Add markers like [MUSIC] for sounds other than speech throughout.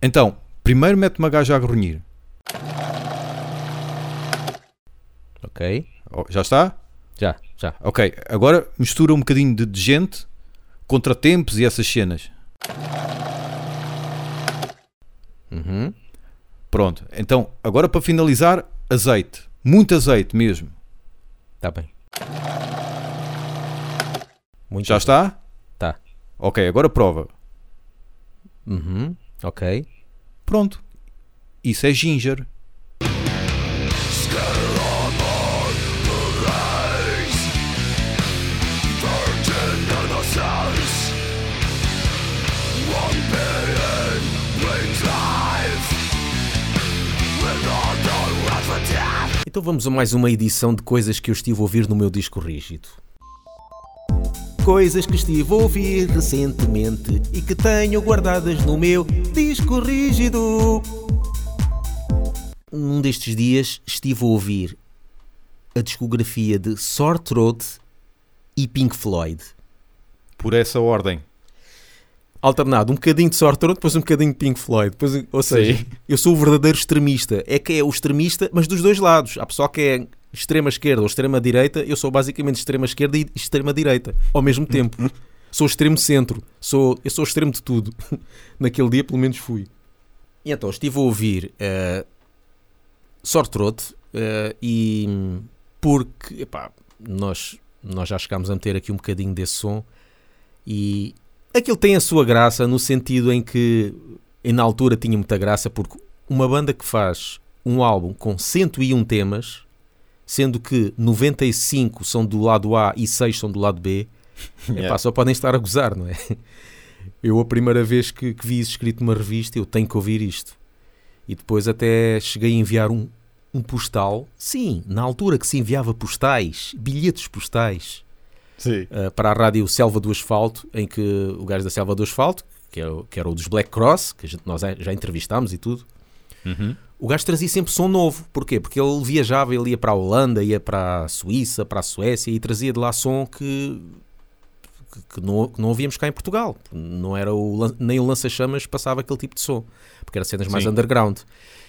Então, primeiro mete uma gaja a grunhir. Ok. Oh, Já está? Já, já. Ok, agora mistura um bocadinho de, de gente, contratempos e essas cenas. Uhum. Pronto, então agora para finalizar, azeite. Muito azeite mesmo. Tá bem. Muito Já bem. está? Tá. Ok, agora prova. Uhum. Ok. Pronto. Isso é ginger. Então vamos a mais uma edição de coisas que eu estive a ouvir no meu disco rígido. Coisas que estive a ouvir recentemente e que tenho guardadas no meu disco rígido. Um destes dias estive a ouvir a discografia de Sore Throat e Pink Floyd. Por essa ordem. alternado um bocadinho de sorte, depois um bocadinho de Pink Floyd. Depois, ou seja, Sim. eu sou o verdadeiro extremista. É que é o extremista, mas dos dois lados. Há pessoal que é extrema esquerda ou extrema direita, eu sou basicamente extrema esquerda e extrema direita ao mesmo [LAUGHS] tempo. sou extremo centro, sou, eu sou extremo de tudo. [LAUGHS] Naquele dia, pelo menos, fui. E então estive a ouvir uh, uh, e porque epá, nós, nós já chegámos a meter aqui um bocadinho desse som e aquilo tem a sua graça no sentido em que e na altura tinha muita graça porque uma banda que faz um álbum com 101 temas, sendo que 95 são do lado A e 6 são do lado B, [LAUGHS] Yeah. epá, só podem estar a gozar, não é? Eu, a primeira vez que, que vi isso escrito numa revista, eu tenho que ouvir isto. E depois até cheguei a enviar um, um postal. Sim, na altura que se enviava postais, bilhetes postais, uh, para a rádio Selva do Asfalto, em que o gajo da Selva do Asfalto, que era, o- que era o dos Black Cross, que gente- nós já entrevistámos e tudo, Uhum. o gajo trazia sempre som novo. Porquê? Porque ele viajava, ele ia para a Holanda, ia para a Suíça, para a Suécia e trazia de lá som que, que, não, que não ouvíamos cá em Portugal. Não era o, nem o lança-chamas passava aquele tipo de som, porque eram cenas mais Sim. underground.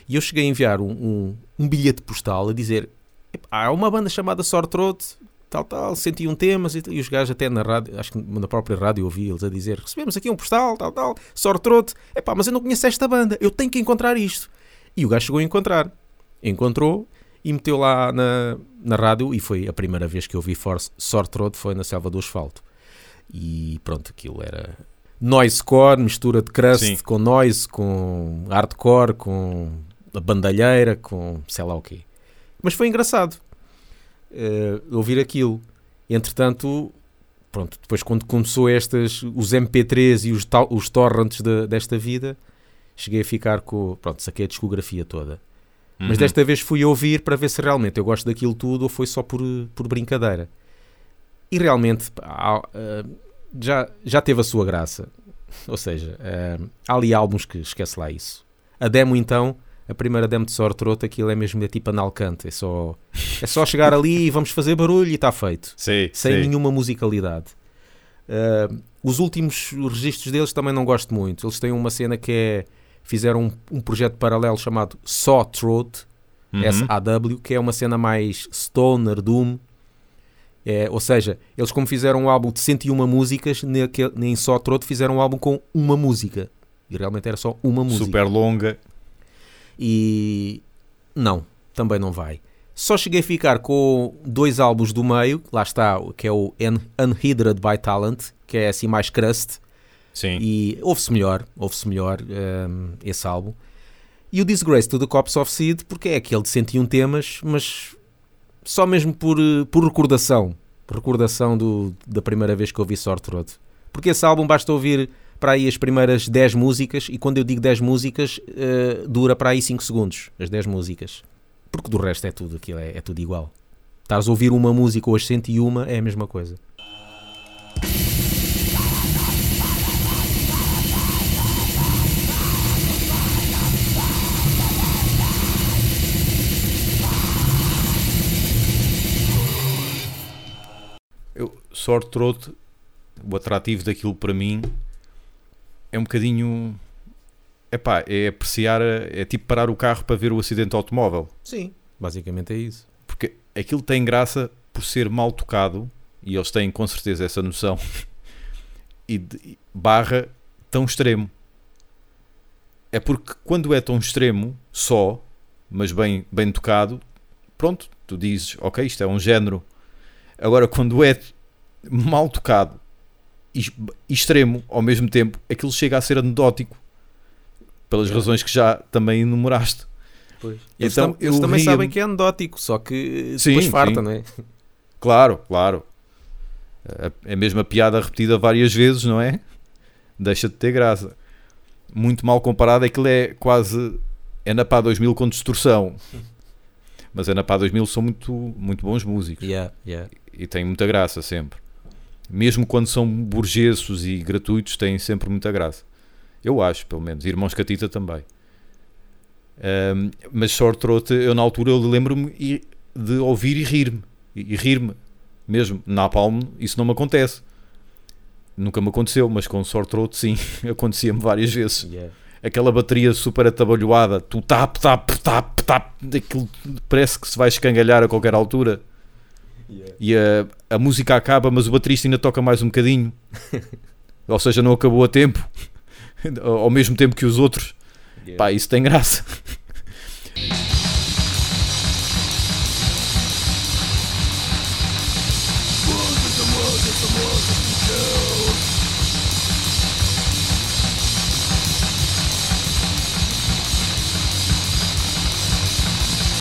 E eu cheguei a enviar um, um, um bilhete postal a dizer: "Epá, há uma banda chamada Sore Throat, tal, tal, 101 temas, e, e os gajos até na rádio, acho que na própria rádio ouvi eles a dizer: recebemos aqui um postal, tal, tal, Sore Throat, epá, mas eu não conheço esta banda, eu tenho que encontrar isto. E o gajo chegou a encontrar. Encontrou e meteu lá na, na rádio e foi a primeira vez que eu vi Force Sore Throat foi na Selva do Asfalto. E pronto, aquilo era noisecore, mistura de crust Sim. com noise, com hardcore, com a bandalheira, com sei lá o quê. Mas foi engraçado eh, ouvir aquilo. Entretanto, pronto, depois quando começou estas, os MP3 e os, os torrents de- desta vida, cheguei a ficar com, pronto, saquei a discografia toda. Mas Uhum. desta vez fui ouvir para ver se realmente eu gosto daquilo tudo ou foi só por, por brincadeira. E realmente há, ah, já, já teve a sua graça. Ou seja, ah, há ali álbuns que esquece lá isso. A demo então, a primeira demo de Sore Throat, aquilo é mesmo é tipo analcante. É só, é só chegar ali e vamos fazer barulho e está feito. Sim, Sem sim. nenhuma musicalidade. Ah, os últimos registros deles também não gosto muito. Eles têm uma cena que é. Fizeram um, um projeto paralelo chamado Saw Throat, Uhum. SAW, que é uma cena mais stoner, doom. É, ou seja, eles como fizeram um álbum de 101 músicas, naquele, em só Throat fizeram um álbum com uma música. E realmente era só uma música. Super longa. E não, também não vai. Só cheguei a ficar com dois álbuns do meio, lá está, que é o Un- Unhindered by Talent, que é assim mais crust, Sim. e ouve-se melhor, ouve-se melhor hum, esse álbum. E o Disgrace to the Cops of Seed, porque é aquele de 101 temas, mas só mesmo por, por recordação. Recordação do, da primeira vez que ouvi Sore Throat. Porque esse álbum basta ouvir para aí as primeiras 10 músicas, e quando eu digo 10 músicas, eh, dura para aí 5 segundos, as 10 músicas. Porque do resto é tudo, aquilo é, é tudo igual. Estás a ouvir uma música ou as 101 é a mesma coisa. Sore Throat, o atrativo daquilo para mim é um bocadinho epá, é apreciar, é tipo parar o carro para ver o acidente automóvel. Sim. Basicamente é isso. Porque aquilo tem graça por ser mal tocado, e eles têm com certeza essa noção, [LAUGHS] e de- barra tão extremo. É porque quando é tão extremo, só, mas bem, bem tocado, pronto, tu dizes, ok, isto é um género. Agora, quando é mal tocado e extremo ao mesmo tempo, aquilo chega a ser anedótico. Pelas É. razões que já também enumeraste. Eles, Então, eles eu também sabem que é anedótico, só que Sim, depois farta, sim. não é? Claro, claro. É mesmo a piada repetida várias vezes, não é? Deixa de ter graça. Muito mal comparado, aquilo é quase. É na PA 2000 com distorção. Mas é na PA 2000 são muito, muito bons músicos Yeah, yeah. e têm muita graça sempre. Mesmo quando são burguesos e gratuitos, têm sempre muita graça. Eu acho, pelo menos. Irmãos Catita também. Ahm, mas Short Throat, eu na altura lembro-me de ouvir e rir-me. E, e rir-me. Mesmo. Na Palm, isso não me acontece. Nunca me aconteceu, mas com Short Throat, sim. [LAUGHS] Acontecia-me várias vezes. Yeah. Aquela bateria super atabalhoada, tu tap, tap, tap, tap, daquilo parece que se vai escangalhar a qualquer altura Yeah. e a, a música acaba, mas o baterista ainda toca mais um bocadinho. [LAUGHS] Ou seja, não acabou a tempo. Ao mesmo tempo que os outros. Pá, isso tem graça.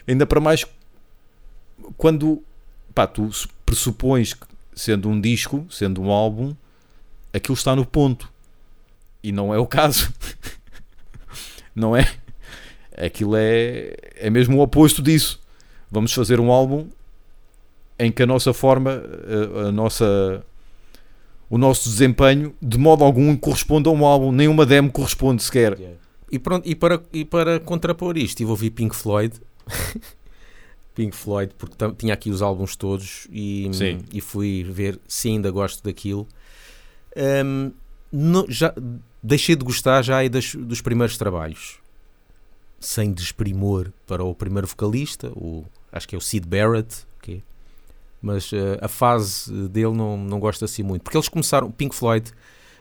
Ainda para mais quando pá, tu pressupões que, sendo um disco, sendo um álbum, aquilo está no ponto. E não é o caso. [LAUGHS] não é? Aquilo é, é mesmo o oposto disso. Vamos fazer um álbum em que a nossa forma, a, a nossa, o nosso desempenho, de modo algum corresponde a um álbum. Nenhuma demo corresponde sequer. Yeah. E, pronto, e, para, e para contrapor isto, a ouvir Pink Floyd. [LAUGHS] Pink Floyd, porque tinha aqui os álbuns todos e, Sim. e fui ver se ainda gosto daquilo. Ahm, no- já, deixei de gostar já aí das- dos primeiros trabalhos. Sem desprimor para o primeiro vocalista, o, acho que é o Sid Barrett, ok? mas eh, a fase dele não, não gosto assim muito. Porque eles começaram, Pink Floyd,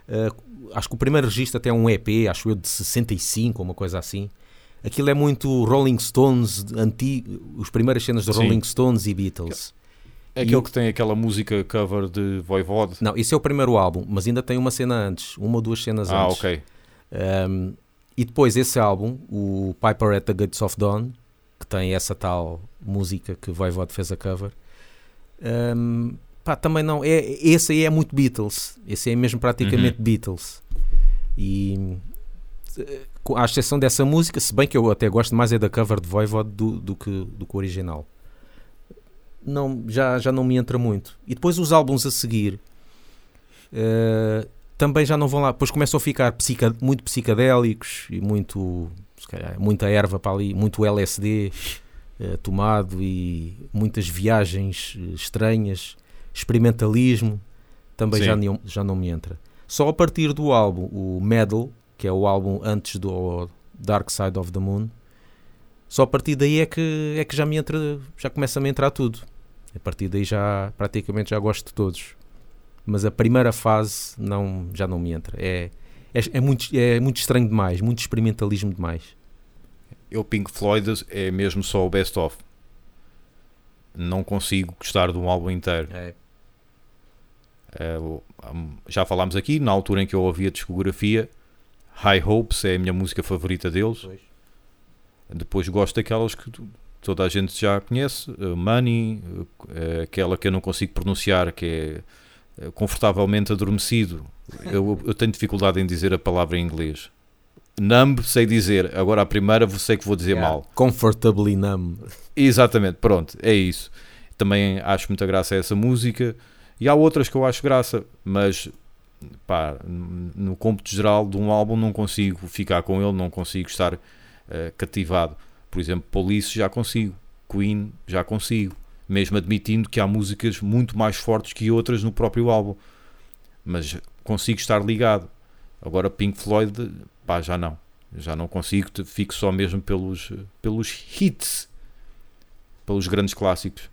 eh, acho que o primeiro registro até é um EP, acho eu de 65 ou uma coisa assim. Aquilo é muito Rolling Stones, antigo, os primeiras cenas de. Rolling Stones e Beatles. É E aquele o- que tem aquela música cover de Voivode. Não, esse é o primeiro álbum, mas ainda tem uma cena antes, uma ou duas cenas Ah, antes. ok. Um, e depois esse álbum, o Piper at the Gates of Dawn, que tem essa tal música que Voivode fez a cover, um, pá, também não, é, esse aí é muito Beatles, esse aí é mesmo praticamente Beatles. E à exceção dessa música, se bem que eu até gosto mais é da cover de Voivode do, do, que, do que o original. Não, já, já não me entra muito. E depois os álbuns a seguir eh, também já não vão lá, depois começam a ficar psica- muito psicadélicos e muito, se calhar, muita erva para ali, muito LSD eh, tomado e muitas viagens eh, estranhas, experimentalismo, também Sim. já, não- já não me entra. Só a partir do álbum, o Medal, que é o álbum antes do Dark Side of the Moon, só a partir daí é que, é que já me entra, já começa a me entrar tudo. A partir daí já praticamente já gosto de todos. Mas a primeira fase não, já não me entra. É, é, é muito, é muito estranho demais, muito experimentalismo demais. Eu, Pink Floyd, é mesmo só o best of. Não consigo gostar de um álbum inteiro. É, É, já falámos aqui, na altura em que eu ouvi a discografia, High Hopes é a minha música favorita deles. Depois gosto daquelas que toda a gente já conhece, uh, Money, uh, uh, aquela que eu não consigo pronunciar, que é confortavelmente adormecido. Eu, eu tenho dificuldade em dizer a palavra em inglês. Numb sei dizer, agora a primeira sei que vou dizer Yeah. mal. Comfortably numb. Exatamente, pronto, é isso. Também acho muita graça essa música. E há outras que eu acho graça, mas pá, no cômputo geral de um álbum não consigo ficar com ele, não consigo estar eh, cativado. Por exemplo, Police já consigo, Queen já consigo, mesmo admitindo que há músicas muito mais fortes que outras no próprio álbum, mas consigo estar ligado. Agora, Pink Floyd, pá, já não. Já não consigo, fico só mesmo pelos, pelos hits, pelos grandes clássicos.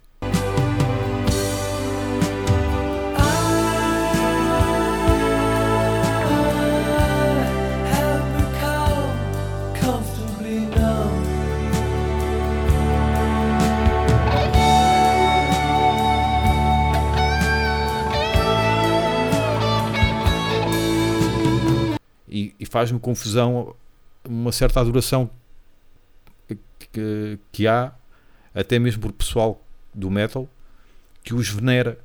Faz-me confusão uma certa adoração que, que há, até mesmo por pessoal do metal, que os venera.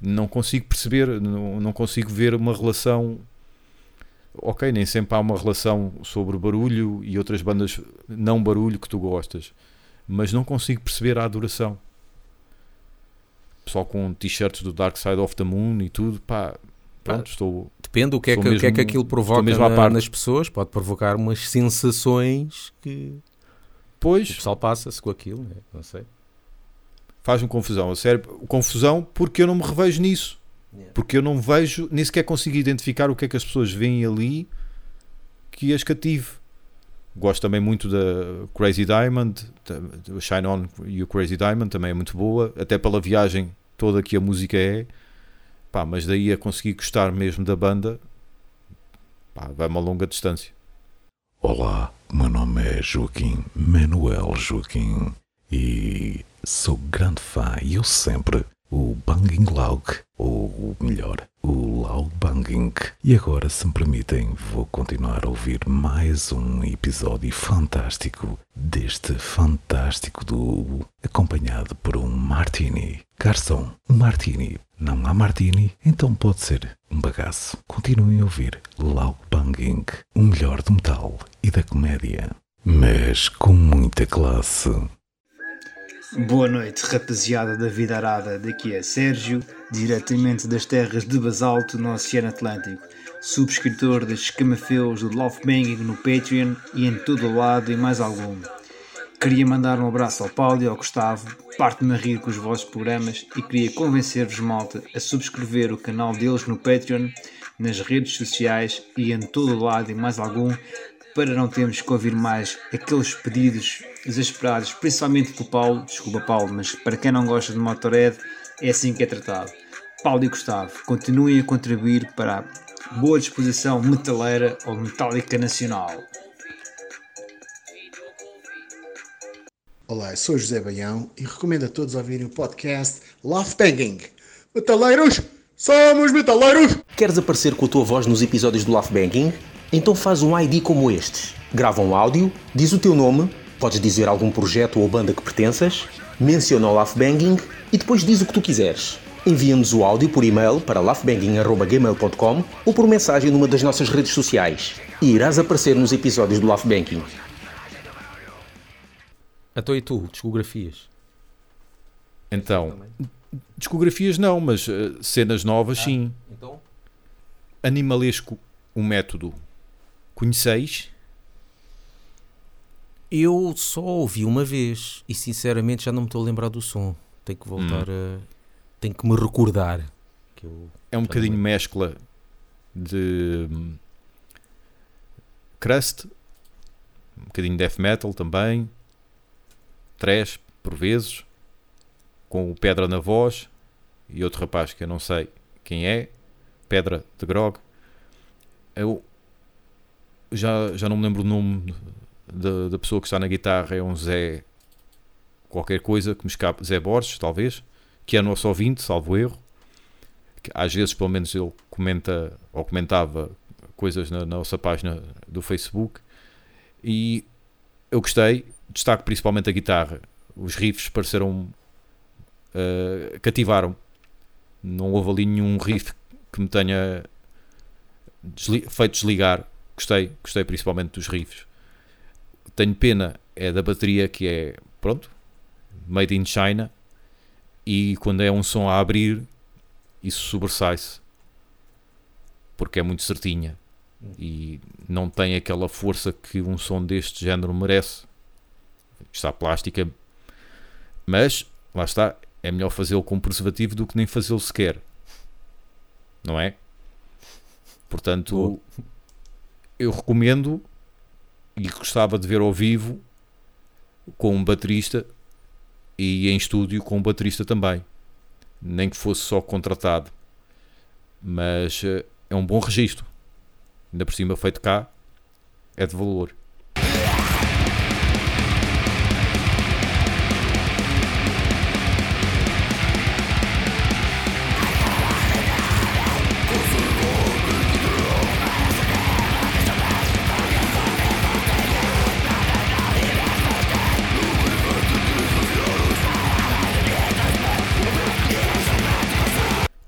Não consigo perceber, não, não consigo ver uma relação. Ok, nem sempre há uma relação sobre barulho e outras bandas não barulho que tu gostas, mas não consigo perceber a adoração. Pessoal com t-shirts do Dark Side of the Moon e tudo, pá, pronto, estou, Depende do que é que, o que, é que mesmo- aquilo provoca mesmo à na- parte. nas pessoas. Pode provocar umas sensações que o Pois, pessoal passa-se com aquilo. né? Não sei. faz-me confusão, a sério, confusão porque eu não me revejo nisso. Yeah. Porque eu não vejo, nem sequer consigo identificar o que é que as pessoas veem ali que as cative. Gosto também muito da Crazy Diamond, Shine On e o Crazy Diamond também é muito boa, até pela viagem toda que a música é. Pá, mas daí a conseguir gostar mesmo da banda, pá, vai uma longa distância. Olá, meu nome é Joaquim Manuel Joaquim e sou grande fã e eu sempre o Banging Laug, ou melhor, o Laug Banging. E agora, se me permitem, vou continuar a ouvir mais um episódio fantástico deste fantástico duo, acompanhado por um Martini. Garçom, um Martini. Não há Martini? Então pode ser um bagaço. Continuem a ouvir Laug Banging, o melhor do metal e da comédia. Mas com muita classe. Boa noite, rapaziada da vida arada. Daqui é Sérgio, diretamente das terras de basalto no Oceano Atlântico. Subscritor das camafeus do Love Banging no Patreon e em todo o lado e mais algum. Queria mandar um abraço ao Paulo e ao Gustavo, parte-me a rir com os vossos programas e queria convencer-vos, malta, a subscrever o canal deles no Patreon, nas redes sociais e em todo o lado e mais algum, para não termos que ouvir mais aqueles pedidos desesperados, principalmente do Paulo, desculpa Paulo, mas para quem não gosta de Motorhead, é assim que é tratado. Paulo e Gustavo, continuem a contribuir para a boa disposição metaleira ou metálica nacional. Olá, eu sou José Baião e recomendo a todos ouvirem o podcast Love Banging. Metaleiros, somos metaleiros! Queres aparecer com a tua voz nos episódios do Love Banking? Então faz um ID como este. Grava um áudio, diz o teu nome, podes dizer algum projeto ou banda que pertenças, menciona o Love Banging e depois diz o que tu quiseres. Envia-nos o áudio por e-mail para laughbanging.gmail.com ou por mensagem numa das nossas redes sociais e irás aparecer nos episódios do Love Banking. Então e tu, discografias? Então, discografias não, mas eh, cenas novas sim. Então? Animalesco, um método. Conheceis? Eu só ouvi uma vez e sinceramente já não me estou a lembrar do som. Tenho que voltar a. Tenho que me recordar. Que eu... É um bocadinho não mescla de hum, crust, um bocadinho death metal também, trash por vezes, com o Pedra na voz e outro rapaz que eu não sei quem é, Pedra de Grog. Eu já, já não me lembro o nome da, da pessoa que está na guitarra, é um Zé qualquer coisa que me escape, Zé Borges, talvez, que é nosso ouvinte, salvo erro que às vezes pelo menos ele comenta ou comentava coisas na, na nossa página do Facebook e eu gostei, destaco principalmente a guitarra, os riffs pareceram uh, cativaram, não houve ali nenhum riff que me tenha desli- feito desligar, gostei, gostei principalmente dos riffs. Tenho pena é da bateria que é, pronto, made in China. E quando é um som a abrir isso sobressai-se. Porque é muito certinha. E não tem aquela força que um som deste género merece. Está plástica, mas lá está, é melhor fazê-lo com preservativo do que nem fazê-lo sequer, não é? Portanto, eu recomendo e gostava de ver ao vivo com um baterista e em estúdio com um baterista também, nem que fosse só contratado, mas eh, é um bom registro, ainda por cima feito cá, é de valor.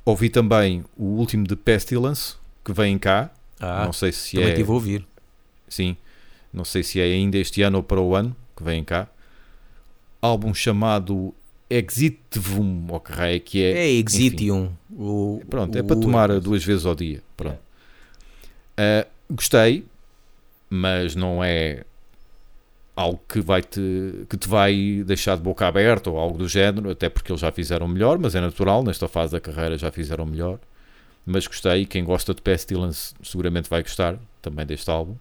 Ouvi também o último de Pestilence, que vem cá. Ah, não sei se também é. estive a ouvir. Sim. Não sei se é ainda este ano ou para o ano que vem cá. Álbum chamado Exitivum, ou que é que é. É Exitium. O, Pronto, é o- para tomar duas vezes ao dia. Pronto. Ah, gostei, mas não é algo que, vai te, que te vai deixar de boca aberta ou algo do género, até porque eles já fizeram melhor, mas é natural, nesta fase da carreira já fizeram melhor. Mas gostei, quem gosta de Pestilence seguramente vai gostar também deste álbum.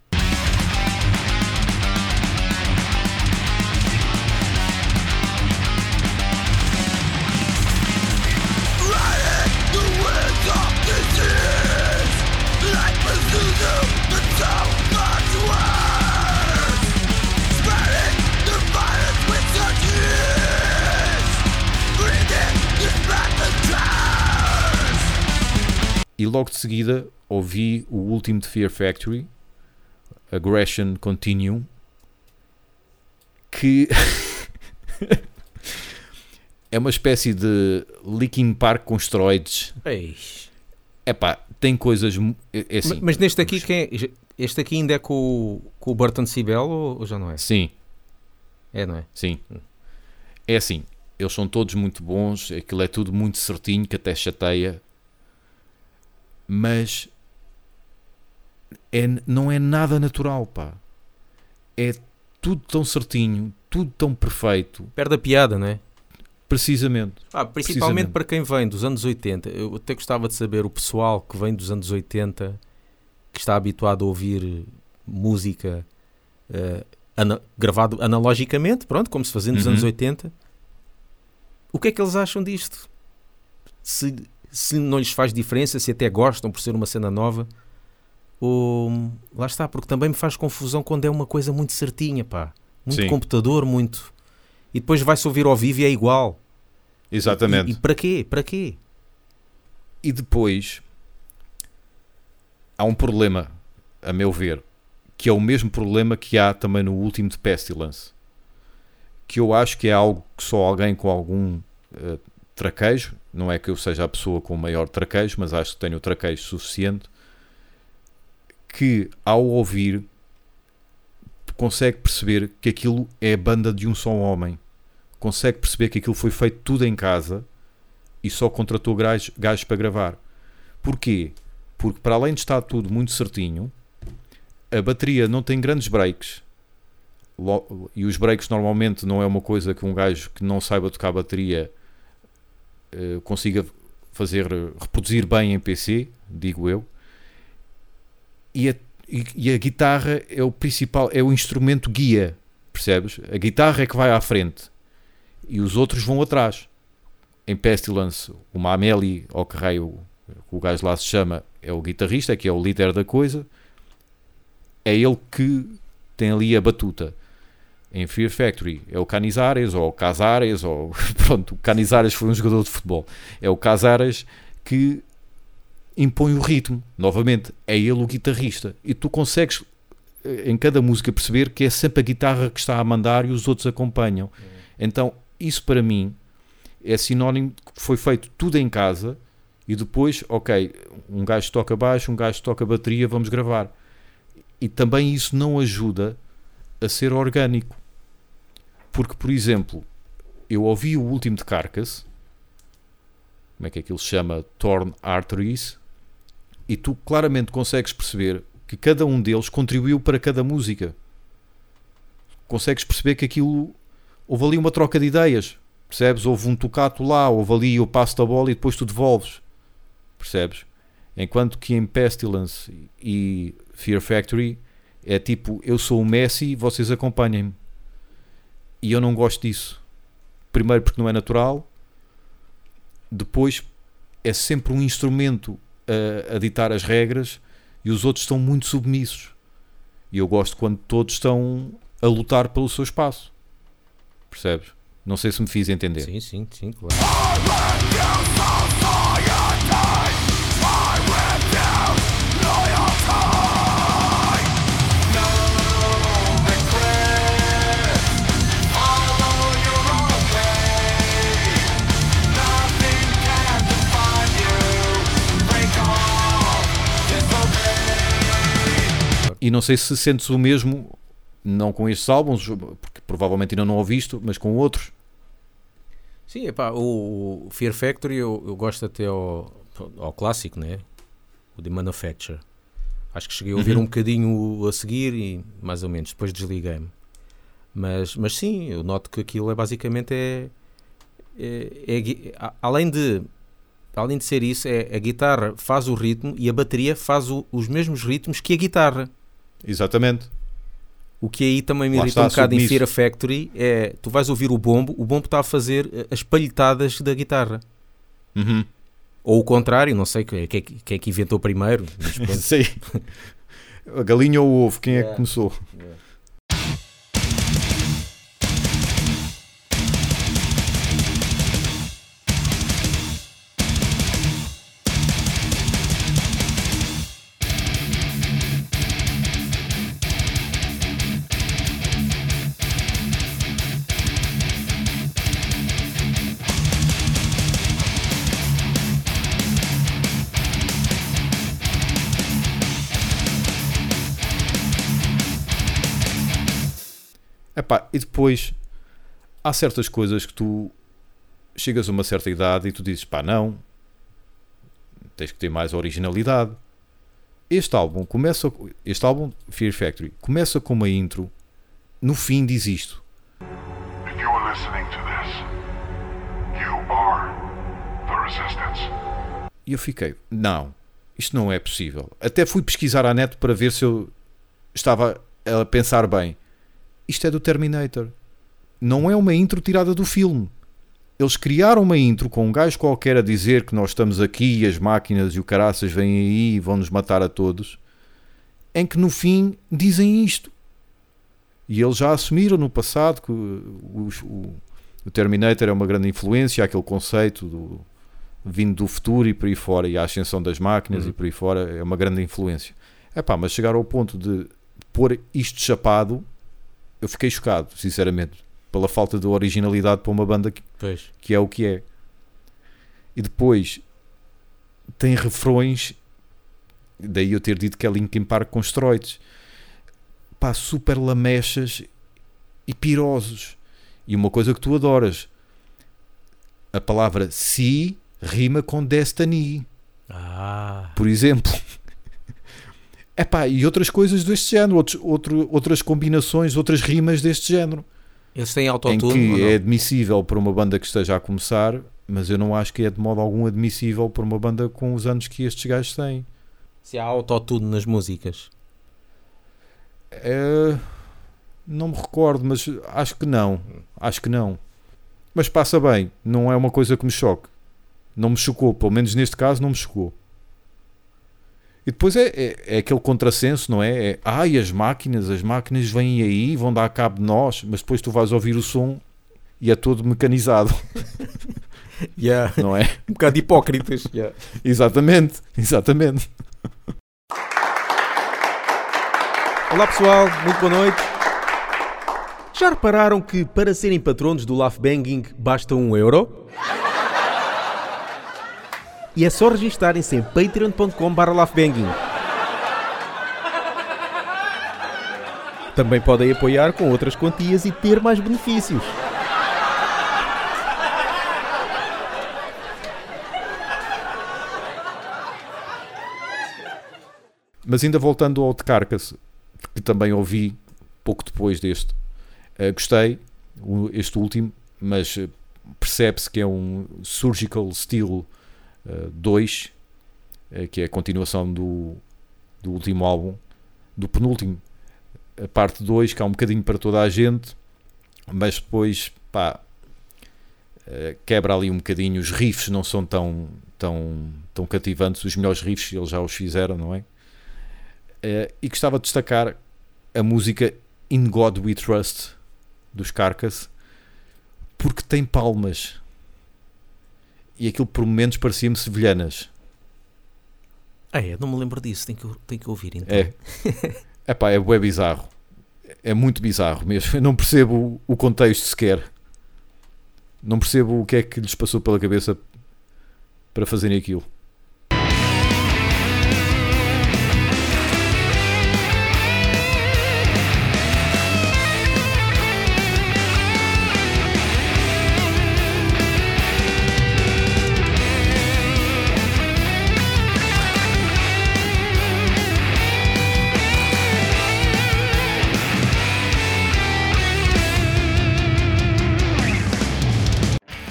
Logo de seguida ouvi o último de Fear Factory, Aggression Continuum, que [LAUGHS] é uma espécie de Linkin Park com esteroides. Ei. Epá, tem coisas. É, é assim, Mas- Mas neste aqui, quem é? este aqui ainda é com, o- com o Burton Sibel ou, ou já não é? Sim, É, não é? sim. É assim, eles são todos muito bons, aquilo é tudo muito certinho, que até chateia. Mas é, não é nada natural, pá. É tudo tão certinho, tudo tão perfeito, Perde a piada, não é? precisamente. Ah, principalmente Precisamente. para quem vem dos anos 80. Eu até gostava de saber o pessoal que vem dos anos 80, que está habituado a ouvir música eh, ana- gravado analogicamente, pronto, como se fazia nos Uhum. anos 80. O que é que eles acham disto? Se, se não lhes faz diferença, se até gostam por ser uma cena nova. Ou, lá está, porque também me faz confusão quando é uma coisa muito certinha, pá. Muito Sim. computador, muito. E depois vai-se ouvir ao vivo e é igual. Exatamente. E, e para quê? Para quê? E depois há um problema, a meu ver, que é o mesmo problema que há também no último de Pestilence. Que eu acho que é algo que só alguém com algum eh, traquejo, não é que eu seja a pessoa com o maior traquejo, mas acho que tenho o traquejo suficiente, que ao ouvir consegue perceber que aquilo é a banda de um só homem. Consegue perceber que aquilo foi feito tudo em casa e só contratou gajos, para gravar. Porquê? Porque para além de estar tudo muito certinho, a bateria não tem grandes breaks. E os breaks normalmente não é uma coisa que um gajo que não saiba tocar bateria eh, consiga fazer eh, reproduzir bem em PC, digo eu. E a, e- a guitarra é o principal, é o instrumento guia, percebes? A guitarra é que vai à frente e os outros vão atrás em Pestilence, o Mameli, ou que raio o gajo lá se chama, é o guitarrista, que é o líder da coisa, é ele que tem ali a batuta. Em Fear Factory é o Canizares, ou o Casares, ou [LAUGHS] pronto, o Canizares foi um jogador de futebol, é o Casares que impõe o ritmo, novamente, é ele o guitarrista, e tu consegues eh, em cada música perceber que é sempre a guitarra que está a mandar e os outros acompanham. Então, isso para mim é sinónimo de que foi feito tudo em casa e depois, ok, um gajo toca baixo, um gajo toca bateria, vamos gravar. E também isso não ajuda a ser orgânico. Porque, por exemplo, eu ouvi o último de Carcass, como é que aquilo se chama? Torn Arteries, e tu claramente consegues perceber que cada um deles contribuiu para cada música. Consegues perceber que aquilo houve ali uma troca de ideias. Percebes? Houve um tocato lá, houve ali eu passo a bola e depois tu devolves. Percebes? Enquanto que em Pestilence e Fear Factory É tipo, eu sou o Messi, vocês acompanhem-me. E eu não gosto disso. Primeiro porque não é natural, depois é sempre um instrumento a, a ditar as regras e os outros estão muito submissos. E eu gosto quando todos estão a lutar pelo seu espaço. Percebes? Não sei se me fiz entender. Sim, sim, sim, claro. E não sei se sentes o mesmo, não com estes álbuns, porque provavelmente ainda não ouviste, mas com outros. Sim, epá, o Fear Factory eu, eu gosto até ao, ao clássico, né? O The Manufacture. Acho que cheguei a ouvir Uhum. um bocadinho a seguir e mais ou menos, depois desliguei-me. Mas, mas sim, eu noto que aquilo é basicamente é, é- é a- além de além de ser isso, é a guitarra faz o ritmo e a bateria faz o- os mesmos ritmos que a guitarra. Exatamente. O que aí também me Lá irrita um bocado em. Fear Factory é tu vais ouvir o bombo, o bombo está a fazer eh, as palhetadas da guitarra. Uhum. Ou o contrário, não sei quem é que, quem é que inventou primeiro. mas. [LAUGHS] Sei. A galinha ou o ovo, quem é que Yeah. começou? Epá, e depois há certas coisas que tu chegas a uma certa idade e tu dizes pá, não, tens que ter mais originalidade. Este álbum começa, este álbum Fear Factory começa com uma intro, no fim diz isto. If you are listening to this, you are the resistance. E eu fiquei, não, isto não é possível. Até fui pesquisar à net para ver se eu estava a pensar bem. Isto é do Terminator. Não é uma intro tirada do filme. Eles criaram uma intro com um gajo qualquer a dizer que nós estamos aqui e as máquinas e o caraças vêm aí e vão nos matar a todos. Em que no fim dizem isto. E eles já assumiram no passado que o, o- o Terminator é uma grande influência, aquele conceito do, vindo do futuro e por aí fora, e a ascensão das máquinas Uhum. e por aí fora é uma grande influência. Epá, mas chegar ao ponto de pôr isto chapado, eu fiquei chocado, sinceramente, pela falta de originalidade para uma banda que, Pois. que é o que é. E depois tem refrões, daí eu ter dito que é Linkin Park com esteroides, pá, super lamechas e pirosos. E uma coisa que tu adoras, a palavra si rima com destiny Ah, por exemplo. Epá, e outras coisas deste género, outros, outro, outras combinações, outras rimas deste género, eles têm em autotune ou que é admissível para uma banda que esteja a começar, mas eu não acho que é de modo algum admissível para uma banda com os anos que estes gajos têm. Se há autotune nas músicas. É, não me recordo, mas acho que não. Acho que não. Mas passa bem, não é uma coisa que me choque. Não me chocou, pelo menos neste caso não me chocou. E depois é, é, é aquele contrassenso, não é? é? Ai, as máquinas, as máquinas vêm aí, vão dar cabo de nós, mas depois tu vais ouvir o som e é todo mecanizado, [LAUGHS] Yeah. não é? Um bocado hipócritas. [LAUGHS] Yeah. exatamente, exatamente. Olá pessoal, muito boa noite. Já repararam que para serem patronos do Laugh Banging basta um euro? E é só registarem-se em patreon.com.br. Também podem apoiar com outras quantias e ter mais benefícios. Mas ainda voltando ao de Carcass, que também ouvi pouco depois deste, eh, gostei, este último, mas eh, percebe-se que é um Surgical Steel 2, eh, que é a continuação do, do último álbum, do penúltimo, a parte 2, que há um bocadinho para toda a gente, mas depois, pá, eh, quebra ali um bocadinho. Os riffs não são tão, tão, tão cativantes. Os melhores riffs eles já os fizeram, não é? Eh, e gostava de destacar a música In God We Trust dos Carcass porque tem palmas e aquilo por momentos parecia-me sevilhanas. Ah, é? Não me lembro disso. Tenho que, tenho que ouvir então. É. [LAUGHS] Epá, é bué bizarro. É muito bizarro mesmo. Eu não percebo o contexto sequer. Não percebo o que é que lhes passou pela cabeça para fazerem aquilo.